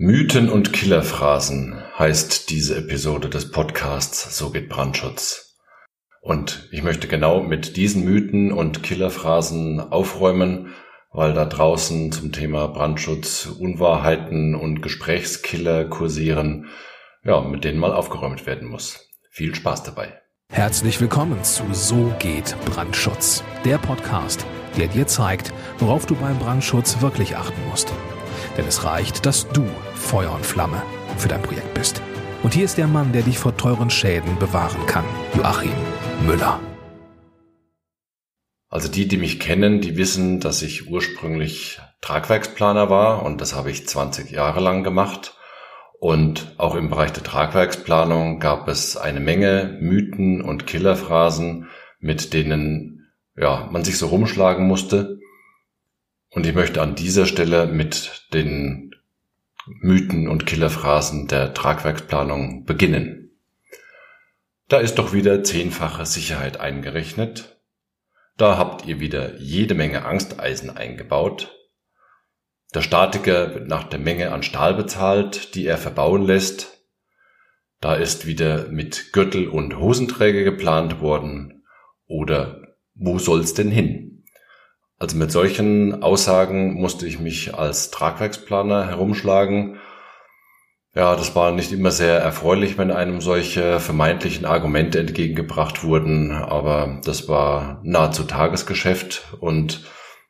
Mythen und Killerphrasen heißt diese Episode des Podcasts So geht Brandschutz. Und ich möchte genau mit diesen Mythen und Killerphrasen aufräumen, weil da draußen zum Thema Brandschutz Unwahrheiten und Gesprächskiller kursieren, ja, mit denen mal aufgeräumt werden muss. Viel Spaß dabei. Herzlich willkommen zu So geht Brandschutz, der Podcast, der dir zeigt, worauf du beim Brandschutz wirklich achten musst. Denn es reicht, dass du Feuer und Flamme für dein Projekt bist. Und hier ist der Mann, der dich vor teuren Schäden bewahren kann, Joachim Müller. Also die, die mich kennen, die wissen, dass ich ursprünglich Tragwerksplaner war und das habe ich 20 Jahre lang gemacht. Und auch im Bereich der Tragwerksplanung gab es eine Menge Mythen und Killerphrasen, mit denen ja, man sich so rumschlagen musste. Und ich möchte an dieser Stelle mit den Mythen und Killerphrasen der Tragwerksplanung beginnen. Da ist doch wieder zehnfache Sicherheit eingerechnet. Da habt ihr wieder jede Menge Angsteisen eingebaut. Der Statiker wird nach der Menge an Stahl bezahlt, die er verbauen lässt. Da ist wieder mit Gürtel und Hosenträger geplant worden. Oder wo soll's denn hin? Also mit solchen Aussagen musste ich mich als Tragwerksplaner herumschlagen. Ja, das war nicht immer sehr erfreulich, wenn einem solche vermeintlichen Argumente entgegengebracht wurden, aber das war nahezu Tagesgeschäft und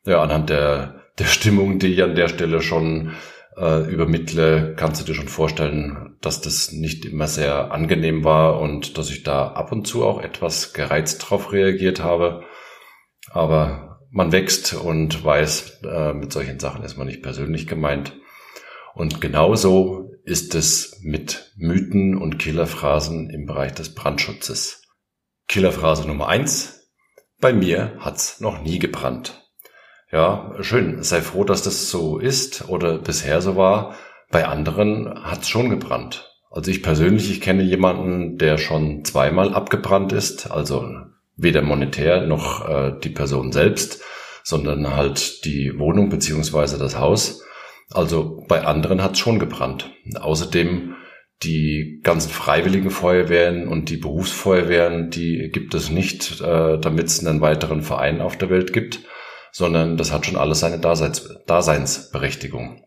ja, anhand der, der Stimmung, die ich an der Stelle schon äh, übermittle, kannst du dir schon vorstellen, dass das nicht immer sehr angenehm war und dass ich da ab und zu auch etwas gereizt drauf reagiert habe. Aber man wächst und weiß, äh, mit solchen Sachen ist man nicht persönlich gemeint. Und genauso ist es mit Mythen und Killerphrasen im Bereich des Brandschutzes. Killerphrase Nummer eins: Bei mir hat's noch nie gebrannt. Ja, schön. Sei froh, dass das so ist oder bisher so war. Bei anderen hat's schon gebrannt. Also ich persönlich, ich kenne jemanden, der schon zweimal abgebrannt ist, also weder monetär noch äh, die Person selbst, sondern halt die Wohnung beziehungsweise das Haus. Also bei anderen hat es schon gebrannt. Außerdem die ganzen freiwilligen Feuerwehren und die Berufsfeuerwehren, die gibt es nicht, äh, damit es einen weiteren Verein auf der Welt gibt, sondern das hat schon alles seine Daseins Daseinsberechtigung.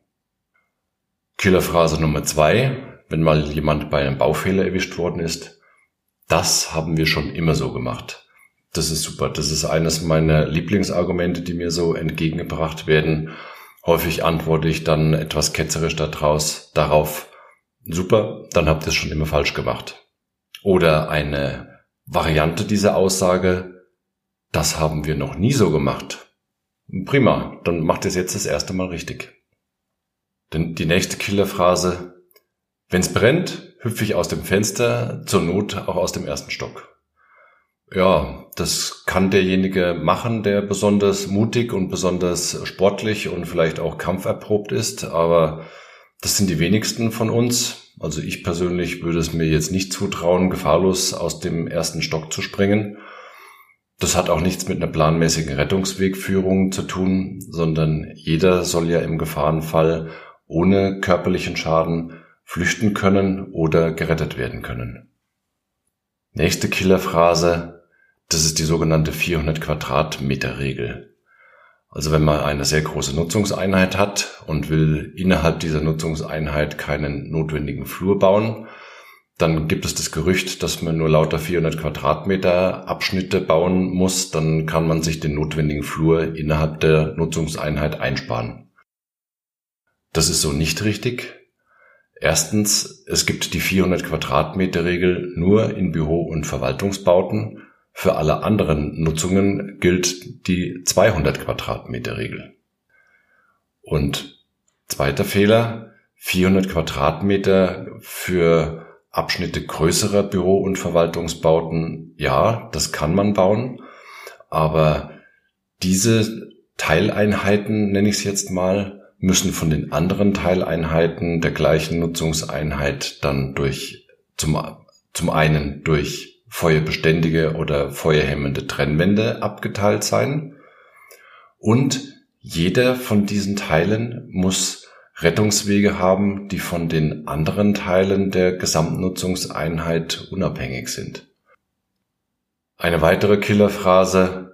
Killerphrase Nummer zwei, wenn mal jemand bei einem Baufehler erwischt worden ist, das haben wir schon immer so gemacht. Das ist super. Das ist eines meiner Lieblingsargumente, die mir so entgegengebracht werden. Häufig antworte ich dann etwas ketzerisch daraus, darauf, super, dann habt ihr es schon immer falsch gemacht. Oder eine Variante dieser Aussage, das haben wir noch nie so gemacht. Prima, dann macht ihr es jetzt das erste Mal richtig. Denn die nächste Killerphrase, wenn's brennt, hüpfe ich aus dem Fenster, zur Not auch aus dem ersten Stock. Ja, das kann derjenige machen, der besonders mutig und besonders sportlich und vielleicht auch kampferprobt ist, aber das sind die wenigsten von uns. Also ich persönlich würde es mir jetzt nicht zutrauen, gefahrlos aus dem ersten Stock zu springen. Das hat auch nichts mit einer planmäßigen Rettungswegführung zu tun, sondern jeder soll ja im Gefahrenfall ohne körperlichen Schaden flüchten können oder gerettet werden können. Nächste Killerphrase, das ist die sogenannte 400 Quadratmeter Regel. Also wenn man eine sehr große Nutzungseinheit hat und will innerhalb dieser Nutzungseinheit keinen notwendigen Flur bauen, dann gibt es das Gerücht, dass man nur lauter 400 Quadratmeter Abschnitte bauen muss, dann kann man sich den notwendigen Flur innerhalb der Nutzungseinheit einsparen. Das ist so nicht richtig. Erstens, es gibt die 400 Quadratmeter Regel nur in Büro- und Verwaltungsbauten für alle anderen Nutzungen gilt die 200 Quadratmeter Regel. Und zweiter Fehler, 400 Quadratmeter für Abschnitte größerer Büro- und Verwaltungsbauten, ja, das kann man bauen, aber diese Teileinheiten, nenne ich es jetzt mal, müssen von den anderen Teileinheiten der gleichen Nutzungseinheit dann durch zum, zum einen durch feuerbeständige oder feuerhemmende Trennwände abgeteilt sein. Und jeder von diesen Teilen muss Rettungswege haben, die von den anderen Teilen der Gesamtnutzungseinheit unabhängig sind. Eine weitere Killerphrase,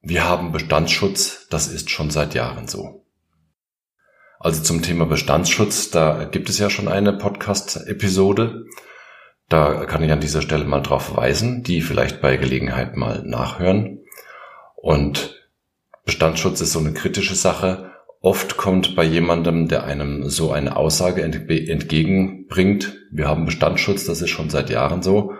wir haben Bestandsschutz, das ist schon seit Jahren so. Also zum Thema Bestandsschutz, da gibt es ja schon eine Podcast-Episode. Da kann ich an dieser Stelle mal drauf verweisen, die vielleicht bei Gelegenheit mal nachhören. Und Bestandsschutz ist so eine kritische Sache. Oft kommt bei jemandem, der einem so eine Aussage entgegenbringt, wir haben Bestandsschutz, das ist schon seit Jahren so,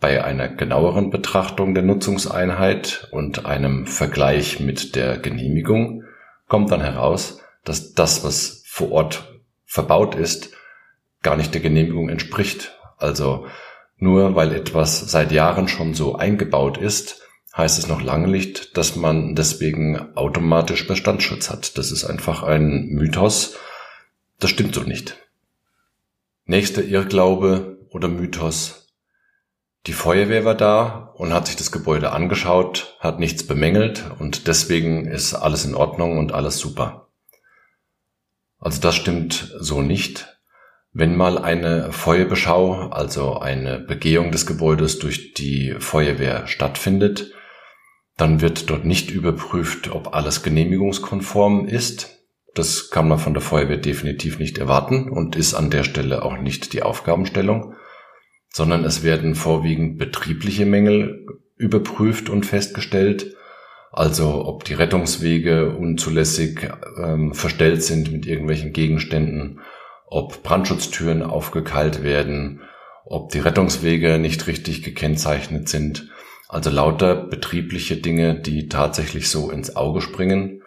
bei einer genaueren Betrachtung der Nutzungseinheit und einem Vergleich mit der Genehmigung kommt dann heraus, dass das, was vor Ort verbaut ist, gar nicht der Genehmigung entspricht. Also nur weil etwas seit Jahren schon so eingebaut ist, heißt es noch lange nicht, dass man deswegen automatisch Bestandsschutz hat. Das ist einfach ein Mythos. Das stimmt so nicht. Nächster Irrglaube oder Mythos. Die Feuerwehr war da und hat sich das Gebäude angeschaut, hat nichts bemängelt und deswegen ist alles in Ordnung und alles super. Also das stimmt so nicht. Wenn mal eine Feuerbeschau, also eine Begehung des Gebäudes durch die Feuerwehr stattfindet, dann wird dort nicht überprüft, ob alles genehmigungskonform ist. Das kann man von der Feuerwehr definitiv nicht erwarten und ist an der Stelle auch nicht die Aufgabenstellung, sondern es werden vorwiegend betriebliche Mängel überprüft und festgestellt, also ob die Rettungswege unzulässig ähm, verstellt sind mit irgendwelchen Gegenständen, ob Brandschutztüren aufgekeilt werden, ob die Rettungswege nicht richtig gekennzeichnet sind also lauter betriebliche Dinge, die tatsächlich so ins Auge springen.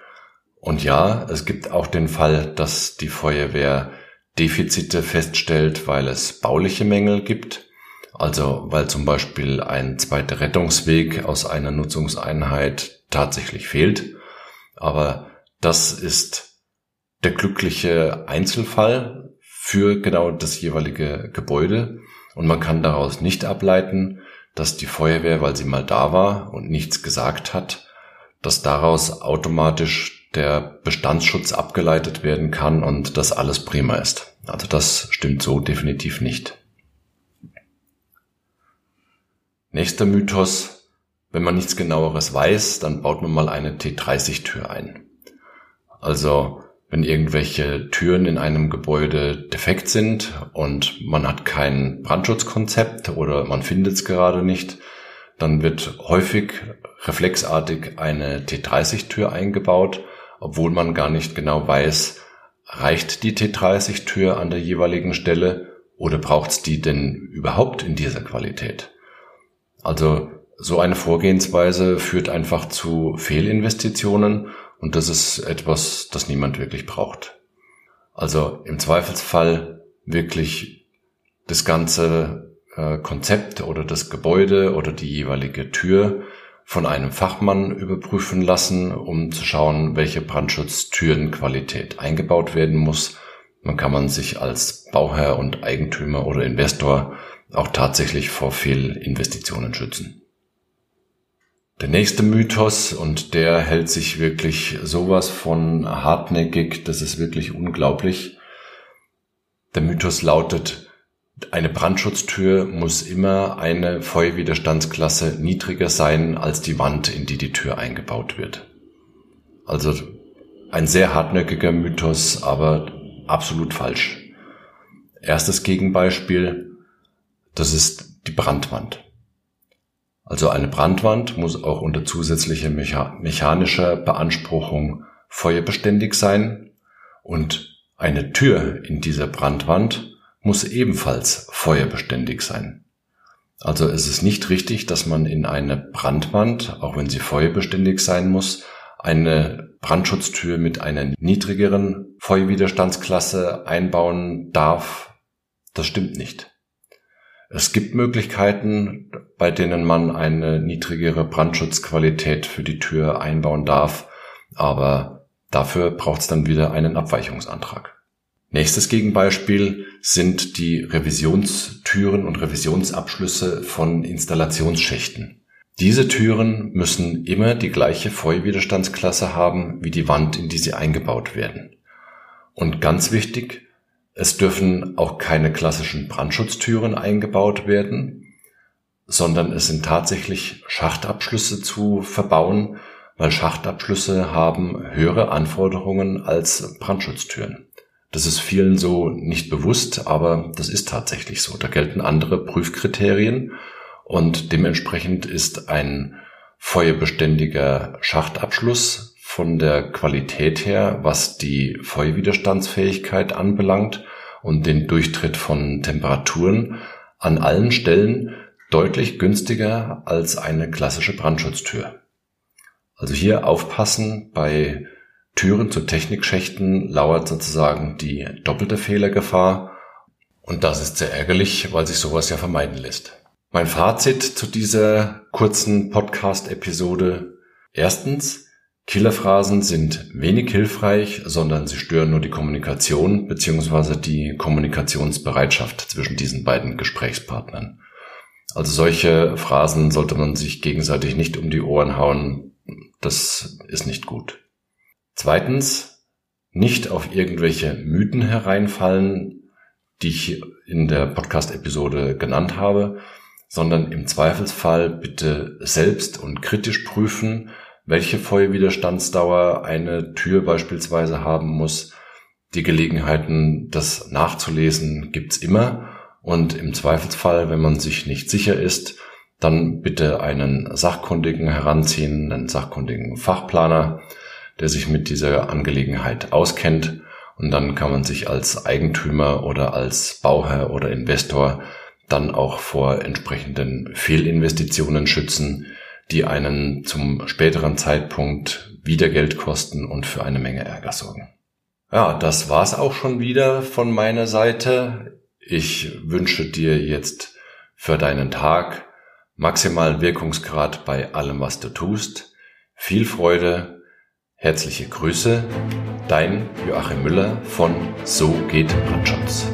Und ja, es gibt auch den Fall, dass die Feuerwehr Defizite feststellt, weil es bauliche Mängel gibt. Also weil zum Beispiel ein zweiter Rettungsweg aus einer Nutzungseinheit tatsächlich fehlt. Aber das ist der glückliche Einzelfall für genau das jeweilige Gebäude. Und man kann daraus nicht ableiten, dass die Feuerwehr, weil sie mal da war und nichts gesagt hat, dass daraus automatisch der Bestandsschutz abgeleitet werden kann und dass alles prima ist. Also das stimmt so definitiv nicht. Nächster Mythos. Wenn man nichts genaueres weiß, dann baut man mal eine T30-Tür ein. Also wenn irgendwelche Türen in einem Gebäude defekt sind und man hat kein Brandschutzkonzept oder man findet es gerade nicht, dann wird häufig reflexartig eine T30-Tür eingebaut, obwohl man gar nicht genau weiß, reicht die T30-Tür an der jeweiligen Stelle oder braucht es die denn überhaupt in dieser Qualität? Also so eine Vorgehensweise führt einfach zu Fehlinvestitionen und das ist etwas, das niemand wirklich braucht. Also im Zweifelsfall wirklich das ganze äh, Konzept oder das Gebäude oder die jeweilige Tür von einem Fachmann überprüfen lassen, um zu schauen, welche Brandschutztürenqualität eingebaut werden muss. Dann kann man sich als Bauherr und Eigentümer oder Investor auch tatsächlich vor Fehlinvestitionen schützen. Der nächste Mythos, und der hält sich wirklich sowas von hartnäckig, das ist wirklich unglaublich. Der Mythos lautet, eine Brandschutztür muss immer eine Feuerwiderstandsklasse niedriger sein als die Wand, in die die Tür eingebaut wird. Also ein sehr hartnäckiger Mythos, aber absolut falsch. Erstes Gegenbeispiel, das ist die Brandwand. Also eine Brandwand muss auch unter zusätzlicher mechanischer Beanspruchung feuerbeständig sein und eine Tür in dieser Brandwand muss ebenfalls feuerbeständig sein. Also es ist nicht richtig, dass man in eine Brandwand, auch wenn sie feuerbeständig sein muss, eine Brandschutztür mit einer niedrigeren Feuerwiderstandsklasse einbauen darf. Das stimmt nicht. Es gibt Möglichkeiten, bei denen man eine niedrigere Brandschutzqualität für die Tür einbauen darf, aber dafür braucht es dann wieder einen Abweichungsantrag. Nächstes Gegenbeispiel sind die Revisionstüren und Revisionsabschlüsse von Installationsschächten. Diese Türen müssen immer die gleiche Feuerwiderstandsklasse haben wie die Wand, in die sie eingebaut werden. Und ganz wichtig, es dürfen auch keine klassischen Brandschutztüren eingebaut werden, sondern es sind tatsächlich Schachtabschlüsse zu verbauen, weil Schachtabschlüsse haben höhere Anforderungen als Brandschutztüren. Das ist vielen so nicht bewusst, aber das ist tatsächlich so. Da gelten andere Prüfkriterien und dementsprechend ist ein feuerbeständiger Schachtabschluss von der Qualität her, was die Feuerwiderstandsfähigkeit anbelangt und den Durchtritt von Temperaturen an allen Stellen deutlich günstiger als eine klassische Brandschutztür. Also hier aufpassen bei Türen zu Technikschächten lauert sozusagen die doppelte Fehlergefahr. Und das ist sehr ärgerlich, weil sich sowas ja vermeiden lässt. Mein Fazit zu dieser kurzen Podcast-Episode. Erstens, Killerphrasen sind wenig hilfreich, sondern sie stören nur die Kommunikation bzw. die Kommunikationsbereitschaft zwischen diesen beiden Gesprächspartnern. Also solche Phrasen sollte man sich gegenseitig nicht um die Ohren hauen. Das ist nicht gut. Zweitens, nicht auf irgendwelche Mythen hereinfallen, die ich in der Podcast-Episode genannt habe, sondern im Zweifelsfall bitte selbst und kritisch prüfen, welche Feuerwiderstandsdauer eine Tür beispielsweise haben muss. Die Gelegenheiten, das nachzulesen, gibt's immer. Und im Zweifelsfall, wenn man sich nicht sicher ist, dann bitte einen Sachkundigen heranziehen, einen sachkundigen Fachplaner, der sich mit dieser Angelegenheit auskennt. Und dann kann man sich als Eigentümer oder als Bauherr oder Investor dann auch vor entsprechenden Fehlinvestitionen schützen, die einen zum späteren Zeitpunkt wieder Geld kosten und für eine Menge Ärger sorgen. Ja, das war's auch schon wieder von meiner Seite. Ich wünsche dir jetzt für deinen Tag maximalen Wirkungsgrad bei allem, was du tust. Viel Freude Herzliche Grüße, dein Joachim Müller von So geht Brandschutz.